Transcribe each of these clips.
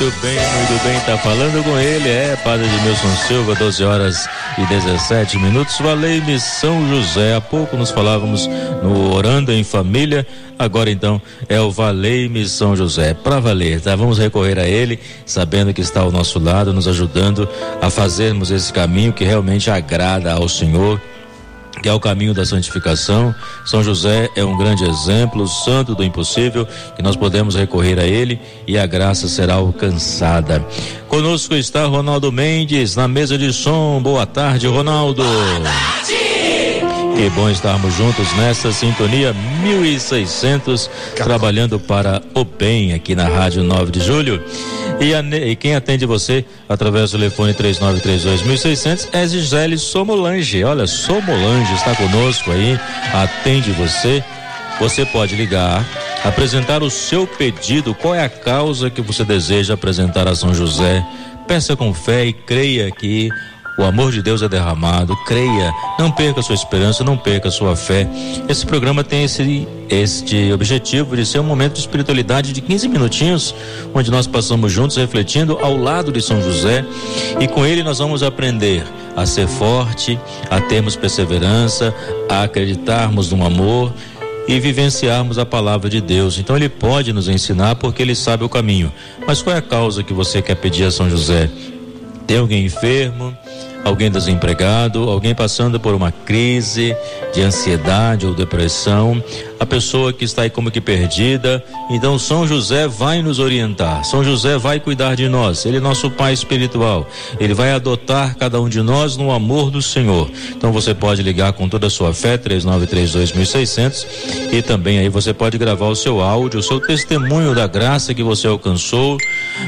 Muito bem, muito bem, tá falando com ele, é Padre Edmilson Silva, 12 horas e 17 minutos. Valei-me São José. Há pouco nos falávamos no Orando em Família, agora então é o Valei-me São José. Para valer, tá? Vamos recorrer a ele, sabendo que está ao nosso lado, nos ajudando a fazermos esse caminho que realmente agrada ao Senhor que é o caminho da santificação. São José é um grande exemplo, santo do impossível, que nós podemos recorrer a ele e a graça será alcançada. Conosco está Ronaldo Mendes na mesa de som. Boa tarde, Ronaldo. Boa tarde. Que bom estarmos juntos nessa sintonia 1600, trabalhando para o bem aqui na Rádio 9 de Julho. E, a, e quem atende você através do telefone 3932 1600 é Gisele Somolange. Olha, Somolange está conosco aí, atende você. Você pode ligar, apresentar o seu pedido, qual é a causa que você deseja apresentar a São José. Peça com fé e creia que o amor de Deus é derramado. Creia, não perca sua esperança, não perca sua fé. Esse programa tem esse este objetivo de ser um momento de espiritualidade de 15 minutinhos, onde nós passamos juntos refletindo ao lado de São José e com ele nós vamos aprender a ser forte, a termos perseverança, a acreditarmos no amor e vivenciarmos a palavra de Deus. Então ele pode nos ensinar porque ele sabe o caminho. Mas qual é a causa que você quer pedir a São José? Tem alguém enfermo? alguém desempregado, alguém passando por uma crise de ansiedade ou depressão, a pessoa que está aí como que perdida. Então São José vai nos orientar. São José vai cuidar de nós. Ele é nosso pai espiritual. Ele vai adotar cada um de nós no amor do Senhor. Então você pode ligar com toda a sua fé 3932.600 e também aí você pode gravar o seu áudio, o seu testemunho da graça que você alcançou.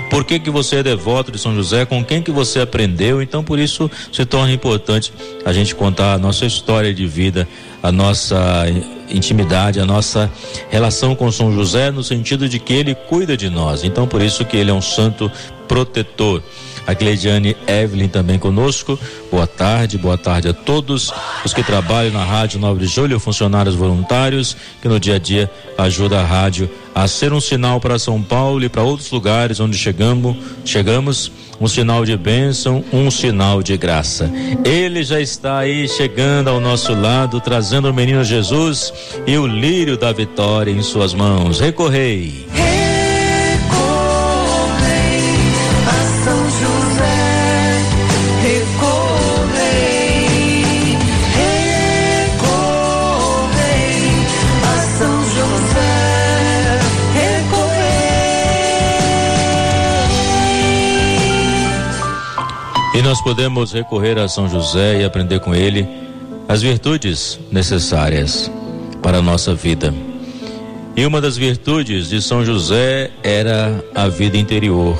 Por que que você é devoto de São José? Com quem que você aprendeu? Então por isso se torna importante a gente contar a nossa história de vida, a nossa intimidade, a nossa relação com São José no sentido de que ele cuida de nós. Então por isso que ele é um santo protetor. A Cleidiane Evelyn também conosco. Boa tarde, boa tarde a todos os que trabalham na Rádio 9 de Julho, funcionários voluntários que no dia a dia ajudam a rádio a ser um sinal para São Paulo e para outros lugares onde chegamos, chegamos um sinal de bênção, um sinal de graça. Ele já está aí chegando ao nosso lado, trazendo o menino Jesus e o lírio da vitória em suas mãos. Recorrei. E nós podemos recorrer a São José e aprender com ele as virtudes necessárias para a nossa vida. E uma das virtudes de São José era a vida interior.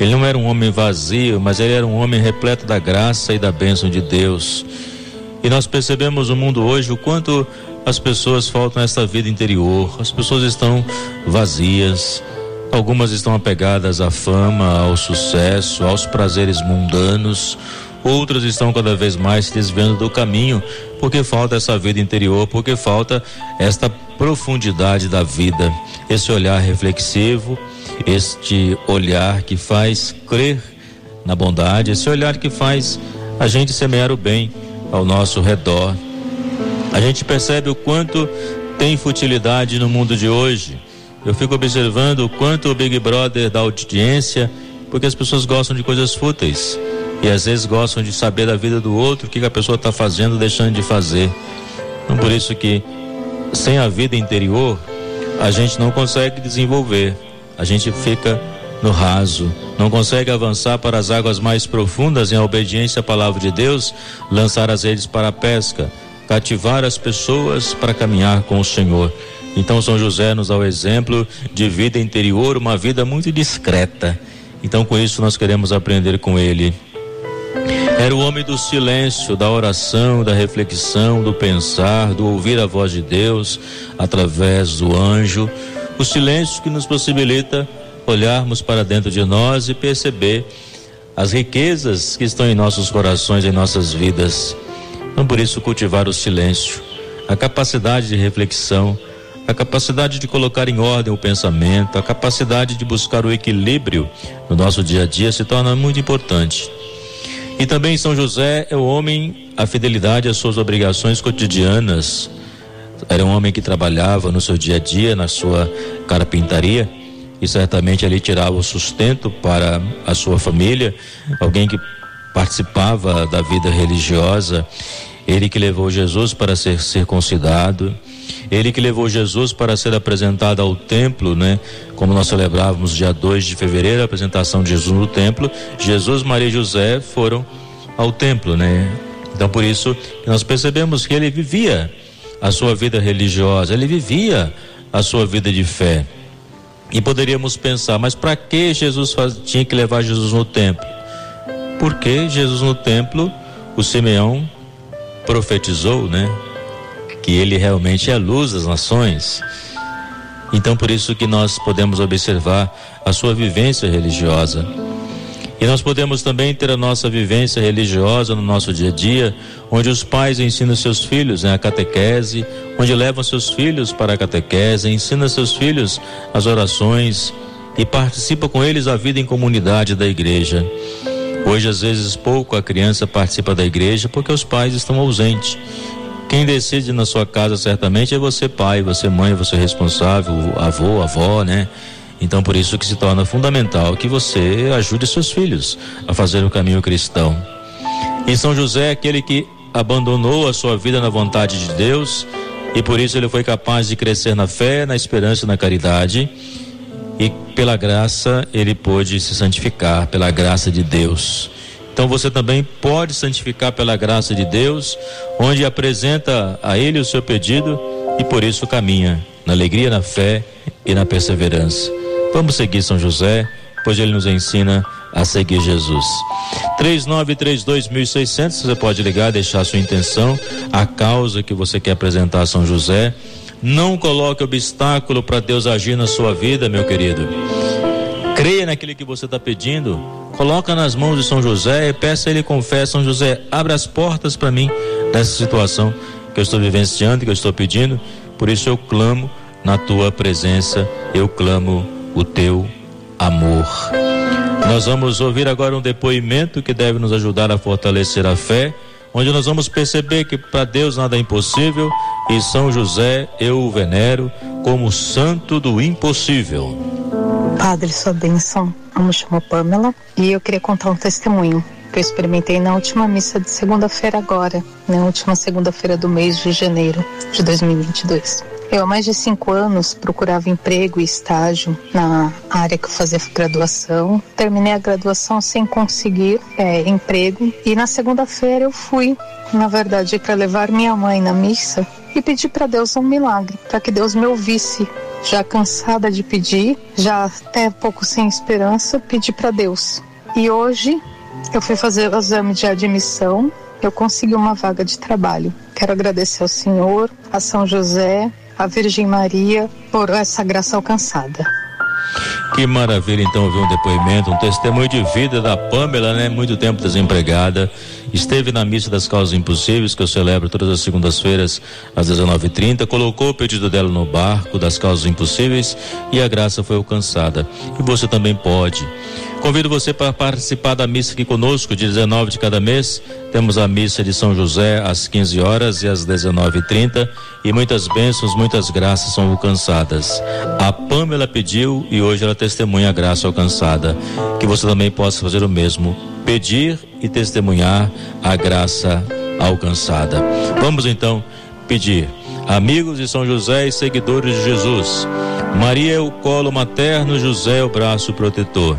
Ele não era um homem vazio, mas ele era um homem repleto da graça e da bênção de Deus. E nós percebemos no mundo hoje o quanto as pessoas faltam essa vida interior. As pessoas estão vazias, Algumas estão apegadas à fama, ao sucesso, aos prazeres mundanos. Outras estão cada vez mais se desviando do caminho, porque falta essa vida interior, porque falta esta profundidade da vida, esse olhar reflexivo, este olhar que faz crer na bondade, esse olhar que faz a gente semear o bem ao nosso redor. A gente percebe o quanto tem futilidade no mundo de hoje eu fico observando o quanto o Big Brother dá audiência, porque as pessoas gostam de coisas fúteis. E às vezes gostam de saber da vida do outro, o que, que a pessoa está fazendo, deixando de fazer. Então por isso que sem a vida interior, a gente não consegue desenvolver. A gente fica no raso, não consegue avançar para as águas mais profundas em obediência à palavra de Deus, lançar as redes para a pesca, cativar as pessoas para caminhar com o Senhor. Então São José nos dá o exemplo de vida interior, uma vida muito discreta. Então com isso nós queremos aprender com ele. Era o homem do silêncio, da oração, da reflexão, do pensar, do ouvir a voz de Deus através do anjo. O silêncio que nos possibilita olharmos para dentro de nós e perceber as riquezas que estão em nossos corações, em nossas vidas. Então, por isso, cultivar o silêncio, a capacidade de reflexão, a capacidade de colocar em ordem o pensamento, a capacidade de buscar o equilíbrio no nosso dia a dia se torna muito importante. E também São José é o homem, a fidelidade às suas obrigações cotidianas. Era um homem que trabalhava no seu dia a dia, na sua carpintaria, e certamente ali tirava o sustento para a sua família, alguém que participava da vida religiosa, ele que levou Jesus para ser circuncidado, ele que levou Jesus para ser apresentado ao templo, né? Como nós celebrávamos dia 2 de fevereiro, a apresentação de Jesus no templo, Jesus, Maria e José foram ao templo, né? Então por isso nós percebemos que ele vivia a sua vida religiosa, ele vivia a sua vida de fé. E poderíamos pensar, mas para que Jesus faz, tinha que levar Jesus no templo? Porque Jesus no templo, o Simeão profetizou, né? Que ele realmente é a luz das nações. Então por isso que nós podemos observar a sua vivência religiosa. E nós podemos também ter a nossa vivência religiosa no nosso dia a dia, onde os pais ensinam seus filhos né, a catequese, onde levam seus filhos para a catequese, ensinam seus filhos as orações e participa com eles a vida em comunidade da igreja. Hoje, às vezes, pouco a criança participa da igreja porque os pais estão ausentes. Quem decide na sua casa certamente é você pai, você mãe, você responsável, avô, avó, né? Então por isso que se torna fundamental que você ajude seus filhos a fazer o caminho cristão. E São José aquele que abandonou a sua vida na vontade de Deus e por isso ele foi capaz de crescer na fé, na esperança e na caridade. E pela graça ele pôde se santificar, pela graça de Deus. Então você também pode santificar pela graça de Deus, onde apresenta a Ele o seu pedido e por isso caminha na alegria, na fé e na perseverança. Vamos seguir São José, pois ele nos ensina a seguir Jesus. 3932.600, você pode ligar, deixar a sua intenção, a causa que você quer apresentar a São José. Não coloque obstáculo para Deus agir na sua vida, meu querido. Creia naquilo que você está pedindo. Coloca nas mãos de São José e peça a ele com fé, São José, abra as portas para mim nessa situação que eu estou vivenciando, que eu estou pedindo. Por isso eu clamo na tua presença, eu clamo o teu amor. Nós vamos ouvir agora um depoimento que deve nos ajudar a fortalecer a fé, onde nós vamos perceber que para Deus nada é impossível e São José eu o venero como santo do impossível. Padre, sua bênção. Eu me chamo Pamela e eu queria contar um testemunho que eu experimentei na última missa de segunda-feira agora, na última segunda-feira do mês de janeiro de 2022. Eu há mais de cinco anos procurava emprego e estágio na área que eu fazia graduação. Terminei a graduação sem conseguir é, emprego e na segunda-feira eu fui, na verdade, para levar minha mãe na missa e pedir para Deus um milagre, para que Deus me ouvisse. Já cansada de pedir, já até pouco sem esperança, pedi para Deus. E hoje eu fui fazer o exame de admissão, eu consegui uma vaga de trabalho. Quero agradecer ao Senhor, a São José, a Virgem Maria por essa graça alcançada. Que maravilha então ouvir um depoimento, um testemunho de vida da Pamela, né? Muito tempo desempregada. Esteve na missa das causas impossíveis, que eu celebro todas as segundas-feiras às 19h30. Colocou o pedido dela no barco das causas impossíveis e a graça foi alcançada. E você também pode. Convido você para participar da missa aqui conosco, de 19 de cada mês. Temos a missa de São José às 15 horas e às 19h30. E muitas bênçãos, muitas graças são alcançadas. A Pamela pediu e hoje ela testemunha a graça alcançada. Que você também possa fazer o mesmo. Pedir e testemunhar a graça alcançada. Vamos então pedir. Amigos de São José e seguidores de Jesus. Maria é o colo materno, José é o braço protetor.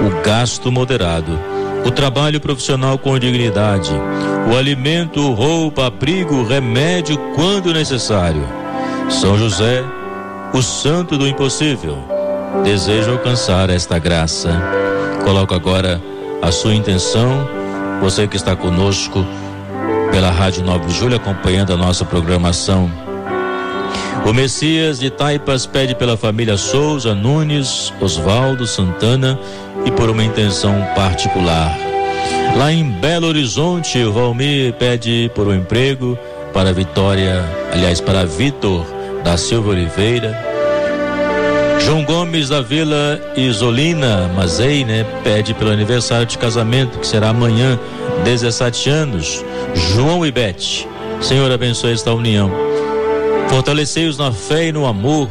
o gasto moderado, o trabalho profissional com dignidade, o alimento, roupa, abrigo, remédio quando necessário. São José, o santo do impossível, deseja alcançar esta graça. Coloco agora a sua intenção, você que está conosco pela Rádio 9 de Julho acompanhando a nossa programação. O Messias de Taipas pede pela família Souza, Nunes, Oswaldo, Santana e por uma intenção particular. Lá em Belo Horizonte, o Valmir pede por um emprego para Vitória, aliás, para Vitor da Silva Oliveira. João Gomes da Vila Isolina Mazei, né, pede pelo aniversário de casamento que será amanhã, 17 anos. João e Bete, Senhor abençoe esta união. Fortalecei-os na fé e no amor,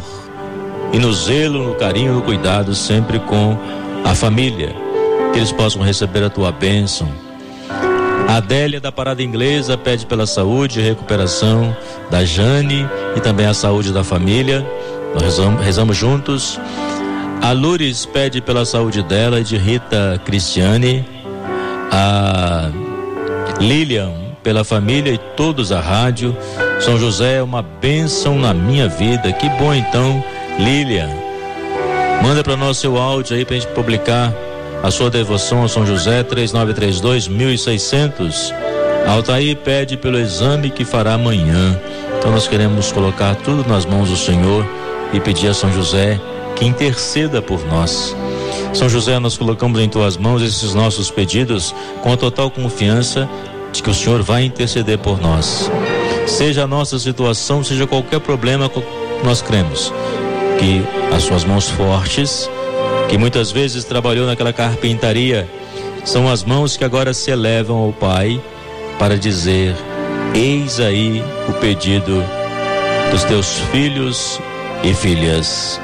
e no zelo, no carinho, no cuidado, sempre com a família, que eles possam receber a tua bênção. A Adélia da Parada Inglesa pede pela saúde e recuperação da Jane e também a saúde da família. Nós rezamos, rezamos juntos. A Lures pede pela saúde dela e de Rita Cristiane. A Lilian pela família e todos a rádio. São José é uma bênção na minha vida. Que bom então, Lilian. Manda para nós seu áudio aí para gente publicar a sua devoção a São José 3932 1600. Altair pede pelo exame que fará amanhã. Então nós queremos colocar tudo nas mãos do Senhor e pedir a São José que interceda por nós. São José, nós colocamos em tuas mãos esses nossos pedidos com total confiança de que o Senhor vai interceder por nós. Seja a nossa situação, seja qualquer problema, nós cremos que as suas mãos fortes, que muitas vezes trabalhou naquela carpintaria, são as mãos que agora se elevam ao Pai para dizer: Eis aí o pedido dos teus filhos e filhas.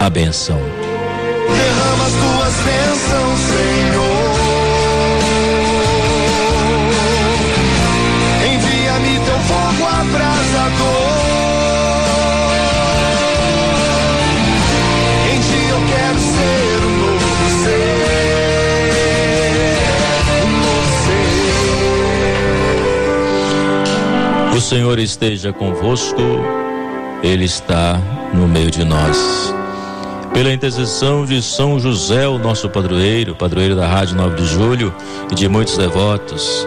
A benção. Derrama as tuas bênçãos, Senhor. O Senhor esteja convosco, Ele está no meio de nós. Pela intercessão de São José, o nosso padroeiro, padroeiro da Rádio 9 de Julho e de muitos devotos,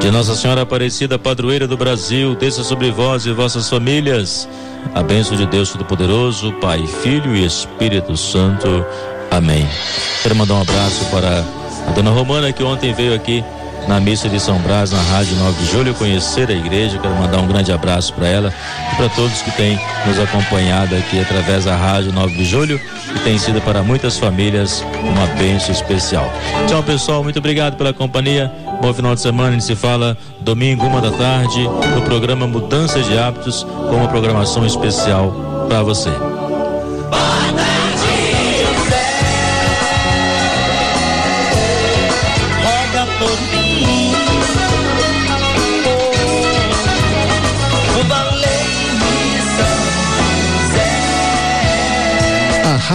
de Nossa Senhora Aparecida, padroeira do Brasil, desça sobre vós e vossas famílias a bênção de Deus Todo-Poderoso, Pai, Filho e Espírito Santo. Amém. Quero mandar um abraço para a dona Romana, que ontem veio aqui na missa de São Brás, na Rádio 9 de Julho, conhecer a igreja. Quero mandar um grande abraço para ela e para todos que têm nos acompanhado aqui através da Rádio 9 de Julho, que tem sido para muitas famílias uma bênção especial. Tchau, pessoal. Muito obrigado pela companhia. Bom final de semana. A gente se fala domingo, uma da tarde, no programa Mudança de Hábitos, com uma programação especial para você.